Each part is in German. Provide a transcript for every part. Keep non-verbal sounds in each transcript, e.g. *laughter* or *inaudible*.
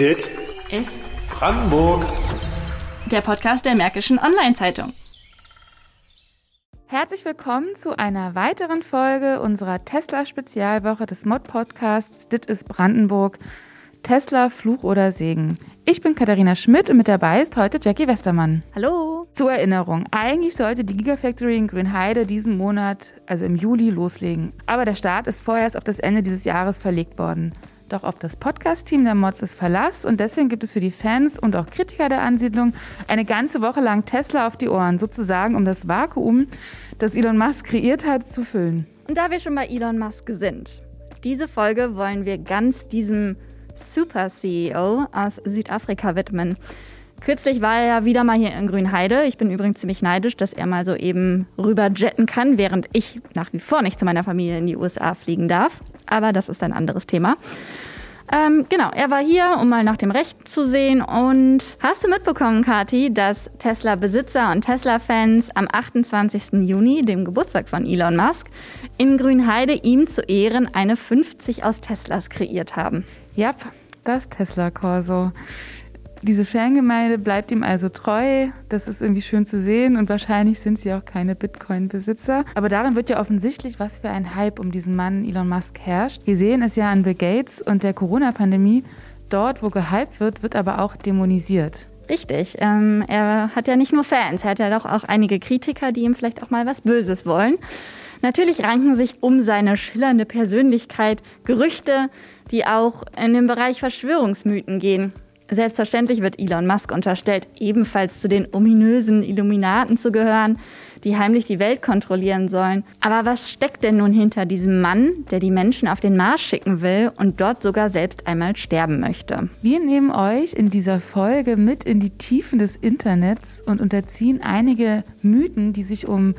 Dit ist Brandenburg. der Podcast der Märkischen Online-Zeitung. Herzlich willkommen zu einer weiteren Folge unserer Tesla-Spezialwoche des Mod-Podcasts Dit ist Brandenburg. Tesla, Fluch oder Segen. Ich bin Katharina Schmidt und mit dabei ist heute Jackie Westermann. Hallo. Zur Erinnerung, eigentlich sollte die Gigafactory in Grünheide diesen Monat, also im Juli, loslegen. Aber der Start ist vorerst auf das Ende dieses Jahres verlegt worden. Doch auf das Podcast-Team der Mods ist Verlass und deswegen gibt es für die Fans und auch Kritiker der Ansiedlung eine ganze Woche lang Tesla auf die Ohren, sozusagen um das Vakuum, das Elon Musk kreiert hat, zu füllen. Und da wir schon bei Elon Musk sind, diese Folge wollen wir ganz diesem Super-CEO aus Südafrika widmen. Kürzlich war er ja wieder mal hier in Grünheide. Ich bin übrigens ziemlich neidisch, dass er mal so eben rüber jetten kann, während ich nach wie vor nicht zu meiner Familie in die USA fliegen darf. Aber das ist ein anderes Thema. Ähm, genau, er war hier, um mal nach dem Recht zu sehen. Und hast du mitbekommen, Kati, dass Tesla-Besitzer und Tesla-Fans am 28. Juni, dem Geburtstag von Elon Musk, in Grünheide ihm zu Ehren eine 50 aus Teslas kreiert haben? Ja, das Tesla Corso. Diese Fangemeinde bleibt ihm also treu. Das ist irgendwie schön zu sehen und wahrscheinlich sind sie auch keine Bitcoin-Besitzer. Aber darin wird ja offensichtlich, was für ein Hype um diesen Mann Elon Musk herrscht. Wir sehen es ja an Bill Gates und der Corona-Pandemie. Dort, wo gehypt wird, wird aber auch dämonisiert. Richtig. Ähm, er hat ja nicht nur Fans, er hat ja doch auch einige Kritiker, die ihm vielleicht auch mal was Böses wollen. Natürlich ranken sich um seine schillernde Persönlichkeit Gerüchte, die auch in den Bereich Verschwörungsmythen gehen. Selbstverständlich wird Elon Musk unterstellt, ebenfalls zu den ominösen Illuminaten zu gehören, die heimlich die Welt kontrollieren sollen. Aber was steckt denn nun hinter diesem Mann, der die Menschen auf den Mars schicken will und dort sogar selbst einmal sterben möchte? Wir nehmen euch in dieser Folge mit in die Tiefen des Internets und unterziehen einige Mythen, die sich um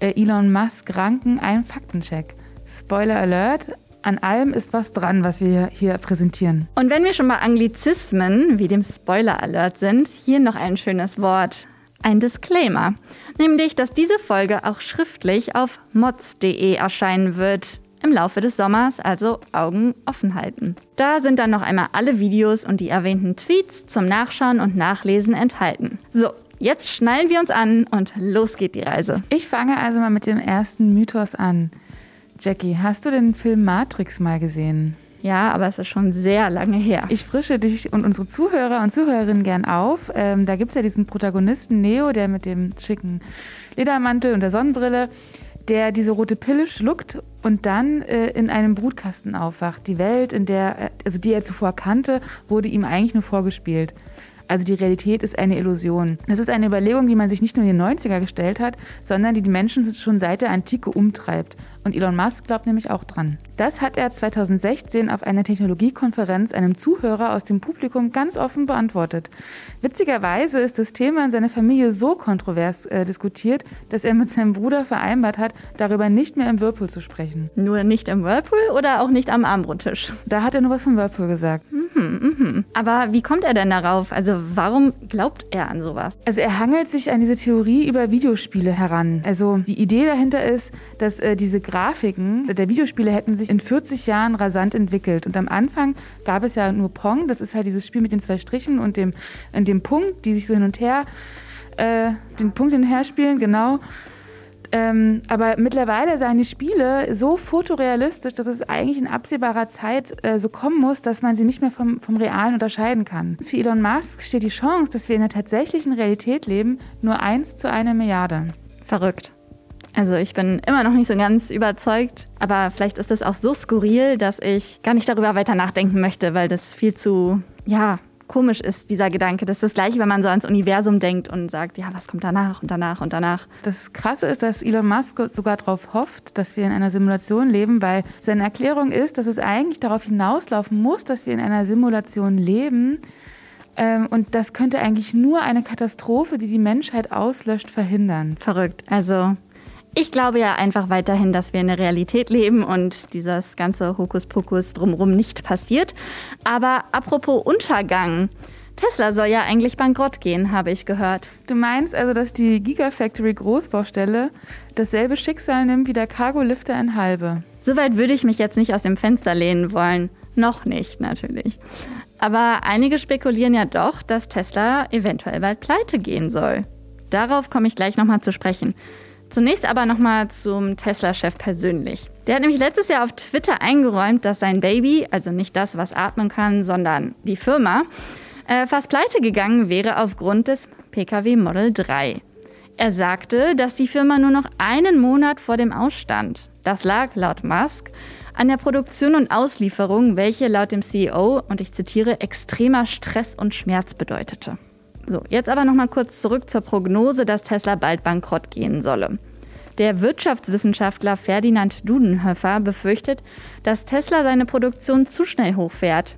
äh, Elon Musk ranken, einen Faktencheck. Spoiler Alert, an allem ist was dran, was wir hier präsentieren. Und wenn wir schon bei Anglizismen wie dem Spoiler Alert sind, hier noch ein schönes Wort. Ein Disclaimer. Nämlich, dass diese Folge auch schriftlich auf mods.de erscheinen wird. Im Laufe des Sommers, also Augen offen halten. Da sind dann noch einmal alle Videos und die erwähnten Tweets zum Nachschauen und Nachlesen enthalten. So, jetzt schnallen wir uns an und los geht die Reise. Ich fange also mal mit dem ersten Mythos an. Jackie, hast du den Film Matrix mal gesehen? Ja, aber es ist schon sehr lange her. Ich frische dich und unsere Zuhörer und Zuhörerinnen gern auf. Ähm, da gibt es ja diesen Protagonisten Neo, der mit dem schicken Ledermantel und der Sonnenbrille, der diese rote Pille schluckt und dann äh, in einem Brutkasten aufwacht. Die Welt, in der, er- also die er zuvor kannte, wurde ihm eigentlich nur vorgespielt. Also die Realität ist eine Illusion. Das ist eine Überlegung, die man sich nicht nur in den 90er gestellt hat, sondern die die Menschen schon seit der Antike umtreibt. Und Elon Musk glaubt nämlich auch dran. Das hat er 2016 auf einer Technologiekonferenz einem Zuhörer aus dem Publikum ganz offen beantwortet. Witzigerweise ist das Thema in seiner Familie so kontrovers äh, diskutiert, dass er mit seinem Bruder vereinbart hat, darüber nicht mehr im Whirlpool zu sprechen. Nur nicht im Whirlpool oder auch nicht am Armbrottisch? Da hat er nur was vom Whirlpool gesagt. Aber wie kommt er denn darauf? Also warum glaubt er an sowas? Also er hangelt sich an diese Theorie über Videospiele heran. Also die Idee dahinter ist, dass äh, diese Grafiken der Videospiele hätten sich in 40 Jahren rasant entwickelt. Und am Anfang gab es ja nur Pong, das ist halt dieses Spiel mit den zwei Strichen und dem, und dem Punkt, die sich so hin und her, äh, den Punkt hin und her spielen, genau. Ähm, aber mittlerweile seien die Spiele so fotorealistisch, dass es eigentlich in absehbarer Zeit äh, so kommen muss, dass man sie nicht mehr vom, vom Realen unterscheiden kann. Für Elon Musk steht die Chance, dass wir in der tatsächlichen Realität leben, nur eins zu einer Milliarde. Verrückt. Also ich bin immer noch nicht so ganz überzeugt, aber vielleicht ist das auch so skurril, dass ich gar nicht darüber weiter nachdenken möchte, weil das viel zu, ja, komisch ist, dieser Gedanke. Das ist das gleiche, wenn man so ans Universum denkt und sagt, ja, was kommt danach und danach und danach. Das Krasse ist, dass Elon Musk sogar darauf hofft, dass wir in einer Simulation leben, weil seine Erklärung ist, dass es eigentlich darauf hinauslaufen muss, dass wir in einer Simulation leben. Ähm, und das könnte eigentlich nur eine Katastrophe, die die Menschheit auslöscht, verhindern. Verrückt. Also ich glaube ja einfach weiterhin, dass wir in der Realität leben und dieses ganze Hokuspokus drumherum nicht passiert. Aber apropos Untergang. Tesla soll ja eigentlich bankrott gehen, habe ich gehört. Du meinst also, dass die Gigafactory Großbaustelle dasselbe Schicksal nimmt wie der Cargo-Lifter in Halbe? Soweit würde ich mich jetzt nicht aus dem Fenster lehnen wollen. Noch nicht, natürlich. Aber einige spekulieren ja doch, dass Tesla eventuell bald pleite gehen soll. Darauf komme ich gleich nochmal zu sprechen. Zunächst aber nochmal zum Tesla-Chef persönlich. Der hat nämlich letztes Jahr auf Twitter eingeräumt, dass sein Baby, also nicht das, was atmen kann, sondern die Firma, äh, fast pleite gegangen wäre aufgrund des Pkw Model 3. Er sagte, dass die Firma nur noch einen Monat vor dem Ausstand. Das lag laut Musk an der Produktion und Auslieferung, welche laut dem CEO, und ich zitiere, extremer Stress und Schmerz bedeutete. So, jetzt aber noch mal kurz zurück zur Prognose, dass Tesla bald bankrott gehen solle. Der Wirtschaftswissenschaftler Ferdinand Dudenhöfer befürchtet, dass Tesla seine Produktion zu schnell hochfährt.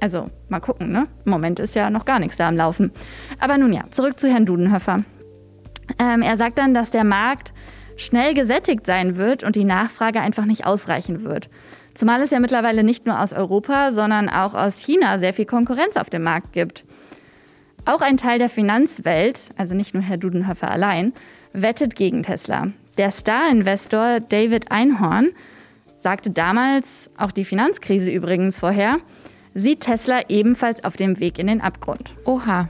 Also mal gucken, ne? Im Moment ist ja noch gar nichts da am Laufen. Aber nun ja, zurück zu Herrn Dudenhöfer. Ähm, er sagt dann, dass der Markt schnell gesättigt sein wird und die Nachfrage einfach nicht ausreichen wird. Zumal es ja mittlerweile nicht nur aus Europa, sondern auch aus China sehr viel Konkurrenz auf dem Markt gibt. Auch ein Teil der Finanzwelt, also nicht nur Herr Dudenhöfer allein, wettet gegen Tesla. Der Star-Investor David Einhorn sagte damals, auch die Finanzkrise übrigens vorher, sieht Tesla ebenfalls auf dem Weg in den Abgrund. Oha.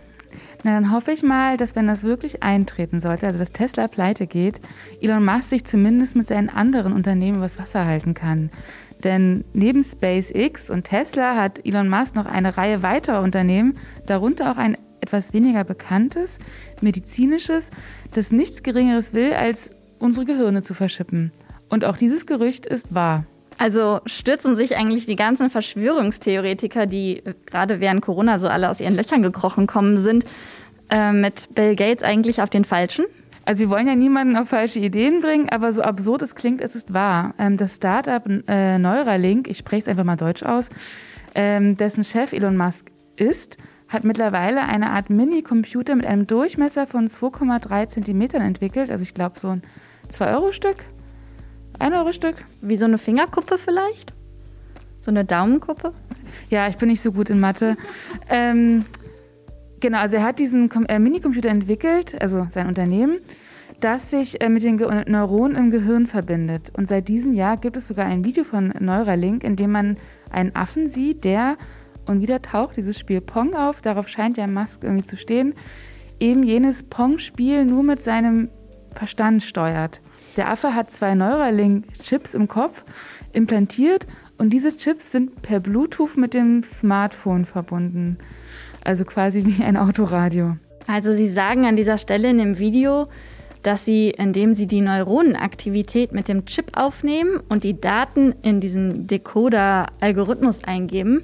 Na, dann hoffe ich mal, dass wenn das wirklich eintreten sollte, also dass Tesla pleite geht, Elon Musk sich zumindest mit seinen anderen Unternehmen übers Wasser halten kann. Denn neben SpaceX und Tesla hat Elon Musk noch eine Reihe weiterer Unternehmen, darunter auch ein etwas weniger bekanntes, medizinisches, das nichts Geringeres will, als unsere Gehirne zu verschippen. Und auch dieses Gerücht ist wahr. Also stürzen sich eigentlich die ganzen Verschwörungstheoretiker, die gerade während Corona so alle aus ihren Löchern gekrochen kommen sind, äh, mit Bill Gates eigentlich auf den Falschen? Also wir wollen ja niemanden auf falsche Ideen bringen, aber so absurd es klingt, es ist wahr. Ähm, das Startup äh, Neuralink, ich spreche es einfach mal deutsch aus, ähm, dessen Chef Elon Musk ist, hat mittlerweile eine Art Mini-Computer mit einem Durchmesser von 2,3 Zentimetern entwickelt. Also ich glaube so ein 2-Euro-Stück, 1-Euro-Stück. Wie so eine Fingerkuppe vielleicht? So eine Daumenkuppe? Ja, ich bin nicht so gut in Mathe. *laughs* ähm, genau, also er hat diesen äh, Mini-Computer entwickelt, also sein Unternehmen, das sich äh, mit den Ge Neuronen im Gehirn verbindet. Und seit diesem Jahr gibt es sogar ein Video von Neuralink, in dem man einen Affen sieht, der und wieder taucht dieses Spiel Pong auf. Darauf scheint ja Musk irgendwie zu stehen. Eben jenes Pong-Spiel nur mit seinem Verstand steuert. Der Affe hat zwei Neuralink-Chips im Kopf implantiert und diese Chips sind per Bluetooth mit dem Smartphone verbunden. Also quasi wie ein Autoradio. Also Sie sagen an dieser Stelle in dem Video, dass Sie, indem Sie die Neuronenaktivität mit dem Chip aufnehmen und die Daten in diesen Decoder-Algorithmus eingeben,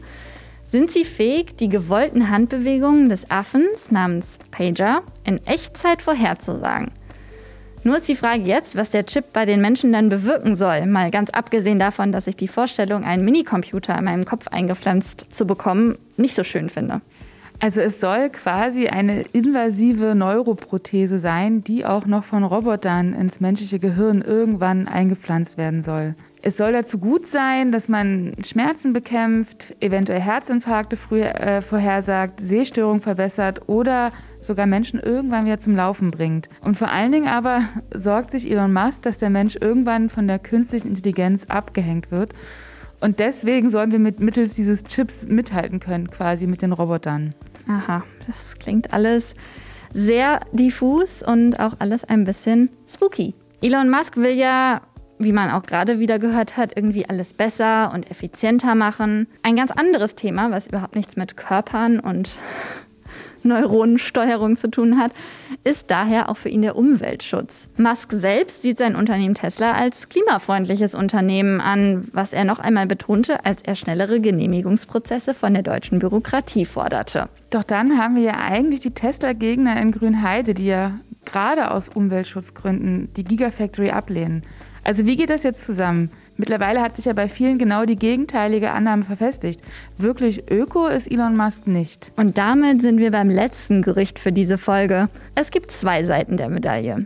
sind sie fähig, die gewollten Handbewegungen des Affens namens Pager in Echtzeit vorherzusagen. Nur ist die Frage jetzt, was der Chip bei den Menschen dann bewirken soll. Mal ganz abgesehen davon, dass ich die Vorstellung, einen Minicomputer in meinem Kopf eingepflanzt zu bekommen, nicht so schön finde. Also es soll quasi eine invasive Neuroprothese sein, die auch noch von Robotern ins menschliche Gehirn irgendwann eingepflanzt werden soll. Es soll dazu gut sein, dass man Schmerzen bekämpft, eventuell Herzinfarkte früh, äh, vorhersagt, Sehstörungen verbessert oder sogar Menschen irgendwann wieder zum Laufen bringt. Und vor allen Dingen aber *laughs* sorgt sich Elon Musk, dass der Mensch irgendwann von der künstlichen Intelligenz abgehängt wird. Und deswegen sollen wir mit mittels dieses Chips mithalten können, quasi mit den Robotern. Aha, das klingt alles sehr diffus und auch alles ein bisschen spooky. Elon Musk will ja wie man auch gerade wieder gehört hat, irgendwie alles besser und effizienter machen. Ein ganz anderes Thema, was überhaupt nichts mit Körpern und *laughs* Neuronensteuerung zu tun hat, ist daher auch für ihn der Umweltschutz. Musk selbst sieht sein Unternehmen Tesla als klimafreundliches Unternehmen an, was er noch einmal betonte, als er schnellere Genehmigungsprozesse von der deutschen Bürokratie forderte. Doch dann haben wir ja eigentlich die Tesla-Gegner in Grünheide, die ja gerade aus Umweltschutzgründen die Gigafactory ablehnen. Also wie geht das jetzt zusammen? Mittlerweile hat sich ja bei vielen genau die gegenteilige Annahme verfestigt. Wirklich öko ist Elon Musk nicht. Und damit sind wir beim letzten Gerücht für diese Folge. Es gibt zwei Seiten der Medaille.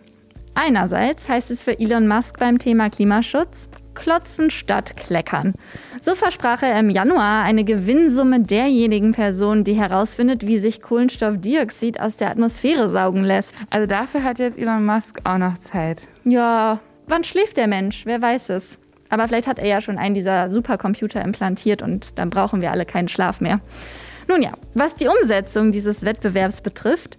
Einerseits heißt es für Elon Musk beim Thema Klimaschutz, klotzen statt kleckern. So versprach er im Januar eine Gewinnsumme derjenigen Personen, die herausfindet, wie sich Kohlenstoffdioxid aus der Atmosphäre saugen lässt. Also dafür hat jetzt Elon Musk auch noch Zeit. Ja, Wann schläft der Mensch? Wer weiß es? Aber vielleicht hat er ja schon einen dieser Supercomputer implantiert und dann brauchen wir alle keinen Schlaf mehr. Nun ja, was die Umsetzung dieses Wettbewerbs betrifft,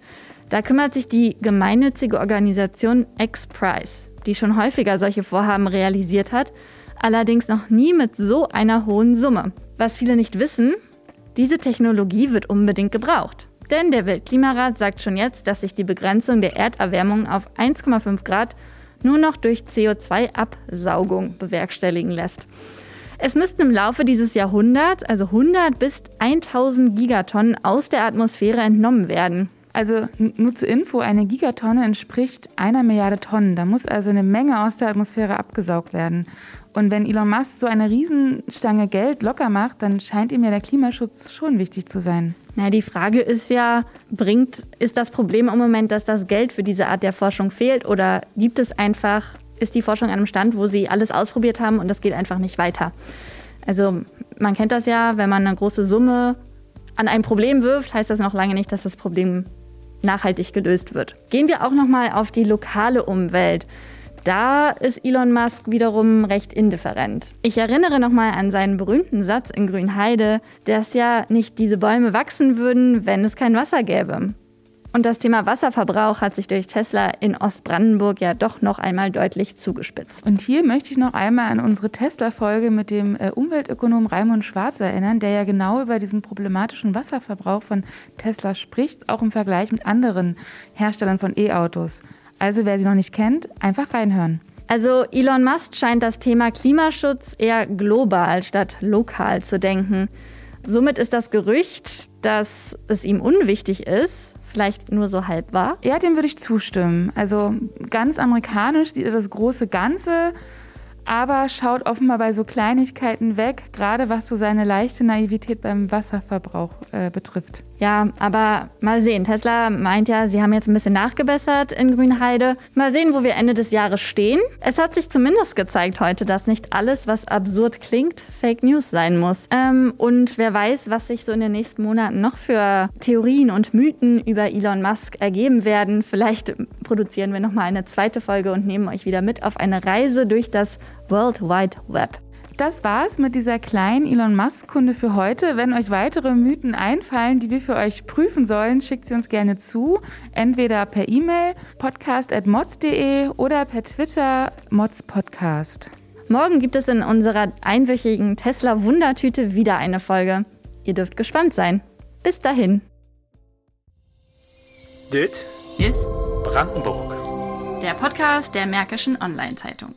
da kümmert sich die gemeinnützige Organisation X-Prize, die schon häufiger solche Vorhaben realisiert hat, allerdings noch nie mit so einer hohen Summe. Was viele nicht wissen, diese Technologie wird unbedingt gebraucht. Denn der Weltklimarat sagt schon jetzt, dass sich die Begrenzung der Erderwärmung auf 1,5 Grad nur noch durch CO2-Absaugung bewerkstelligen lässt. Es müssten im Laufe dieses Jahrhunderts also 100 bis 1000 Gigatonnen aus der Atmosphäre entnommen werden. Also nur zur Info, eine Gigatonne entspricht einer Milliarde Tonnen. Da muss also eine Menge aus der Atmosphäre abgesaugt werden. Und wenn Elon Musk so eine Riesenstange Geld locker macht, dann scheint ihm ja der Klimaschutz schon wichtig zu sein. Na, die Frage ist ja, bringt, ist das Problem im Moment, dass das Geld für diese Art der Forschung fehlt oder gibt es einfach, ist die Forschung an einem Stand, wo sie alles ausprobiert haben und das geht einfach nicht weiter? Also man kennt das ja, wenn man eine große Summe an ein Problem wirft, heißt das noch lange nicht, dass das Problem nachhaltig gelöst wird. Gehen wir auch noch mal auf die lokale Umwelt. Da ist Elon Musk wiederum recht indifferent. Ich erinnere nochmal an seinen berühmten Satz in Grünheide, dass ja nicht diese Bäume wachsen würden, wenn es kein Wasser gäbe. Und das Thema Wasserverbrauch hat sich durch Tesla in Ostbrandenburg ja doch noch einmal deutlich zugespitzt. Und hier möchte ich noch einmal an unsere Tesla-Folge mit dem äh, Umweltökonom Raimund Schwarz erinnern, der ja genau über diesen problematischen Wasserverbrauch von Tesla spricht, auch im Vergleich mit anderen Herstellern von E-Autos. Also wer sie noch nicht kennt, einfach reinhören. Also Elon Musk scheint das Thema Klimaschutz eher global statt lokal zu denken. Somit ist das Gerücht, dass es ihm unwichtig ist, vielleicht nur so halb wahr? Ja, dem würde ich zustimmen. Also ganz amerikanisch sieht er das große Ganze aber schaut offenbar bei so Kleinigkeiten weg, gerade was so seine leichte Naivität beim Wasserverbrauch äh, betrifft. Ja, aber mal sehen. Tesla meint ja, sie haben jetzt ein bisschen nachgebessert in Grünheide. Mal sehen, wo wir Ende des Jahres stehen. Es hat sich zumindest gezeigt heute, dass nicht alles, was absurd klingt, Fake News sein muss. Ähm, und wer weiß, was sich so in den nächsten Monaten noch für Theorien und Mythen über Elon Musk ergeben werden. Vielleicht produzieren wir nochmal eine zweite Folge und nehmen euch wieder mit auf eine Reise durch das World Wide Web. Das war's mit dieser kleinen Elon Musk-Kunde für heute. Wenn euch weitere Mythen einfallen, die wir für euch prüfen sollen, schickt sie uns gerne zu. Entweder per E-Mail podcast.mods.de oder per Twitter modspodcast. Morgen gibt es in unserer einwöchigen Tesla Wundertüte wieder eine Folge. Ihr dürft gespannt sein. Bis dahin. Dit ist Brandenburg. Der Podcast der Märkischen Online-Zeitung.